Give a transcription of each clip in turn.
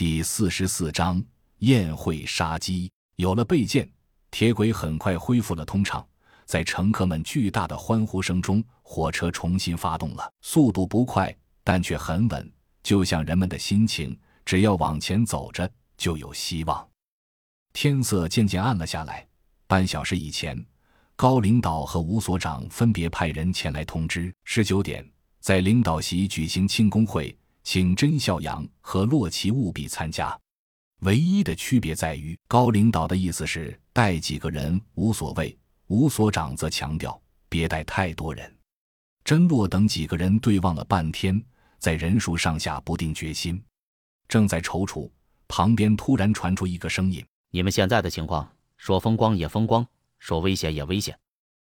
第四十四章宴会杀鸡。有了备件，铁轨很快恢复了通畅。在乘客们巨大的欢呼声中，火车重新发动了。速度不快，但却很稳，就像人们的心情：只要往前走着，就有希望。天色渐渐暗了下来。半小时以前，高领导和吴所长分别派人前来通知：十九点，在领导席举行庆功会。请甄孝阳和洛奇务必参加。唯一的区别在于，高领导的意思是带几个人无所谓，吴所长则强调别带太多人。甄洛等几个人对望了半天，在人数上下不定决心，正在踌躇，旁边突然传出一个声音：“你们现在的情况，说风光也风光，说危险也危险，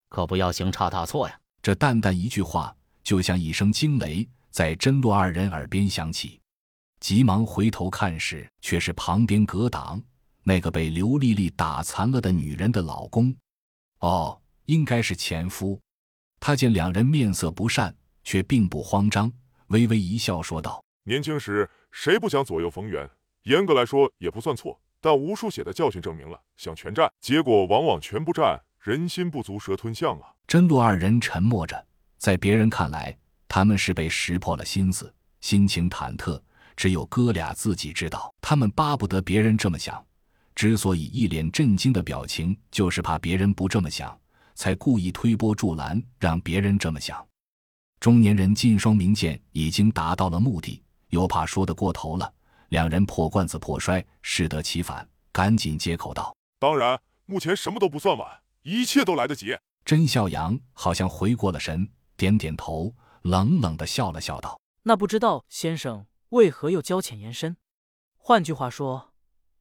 可不要行差踏错呀！”这淡淡一句话，就像一声惊雷。在真洛二人耳边响起，急忙回头看时，却是旁边隔挡那个被刘丽丽打残了的女人的老公。哦，应该是前夫。他见两人面色不善，却并不慌张，微微一笑，说道：“年轻时谁不想左右逢源？严格来说也不算错，但无数血的教训证明了，想全占，结果往往全不占。人心不足蛇吞象啊！”真洛二人沉默着，在别人看来。他们是被识破了心思，心情忐忑，只有哥俩自己知道。他们巴不得别人这么想，之所以一脸震惊的表情，就是怕别人不这么想，才故意推波助澜，让别人这么想。中年人靳双明剑已经达到了目的，又怕说得过头了，两人破罐子破摔，适得其反，赶紧接口道：“当然，目前什么都不算晚，一切都来得及。”甄孝阳好像回过了神，点点头。冷冷的笑了笑，道：“那不知道先生为何又交浅言深？换句话说，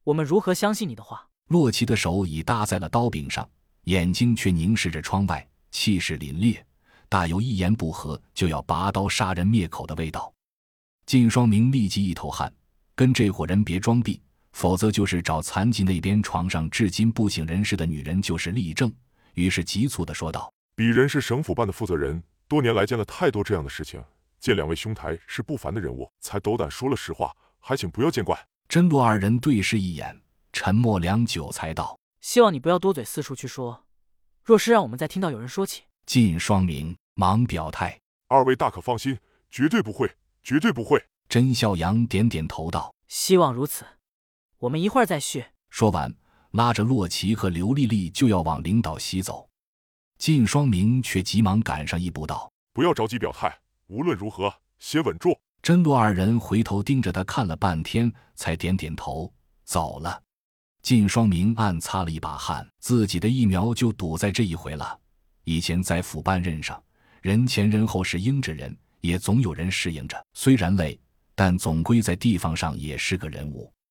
我们如何相信你的话？”洛奇的手已搭在了刀柄上，眼睛却凝视着窗外，气势凛冽，大有一言不合就要拔刀杀人灭口的味道。靳双明立即一头汗，跟这伙人别装逼，否则就是找残疾那边床上至今不省人事的女人就是例证。于是急促的说道：“鄙人是省府办的负责人。”多年来见了太多这样的事情，见两位兄台是不凡的人物，才斗胆说了实话，还请不要见怪。真洛二人对视一眼，沉默良久，才道：“希望你不要多嘴四处去说，若是让我们再听到有人说起。”靳双明忙表态：“二位大可放心，绝对不会，绝对不会。”甄笑阳点点头道：“希望如此，我们一会儿再叙。”说完，拉着洛奇和刘丽丽就要往领导席走。靳双明却急忙赶上一步道：“不要着急表态，无论如何，先稳住。”真洛二人回头盯着他看了半天，才点点头走了。靳双明暗擦了一把汗，自己的疫苗就赌在这一回了。以前在府办任上，人前人后是应着人，也总有人适应着。虽然累，但总归在地方上也是个人物。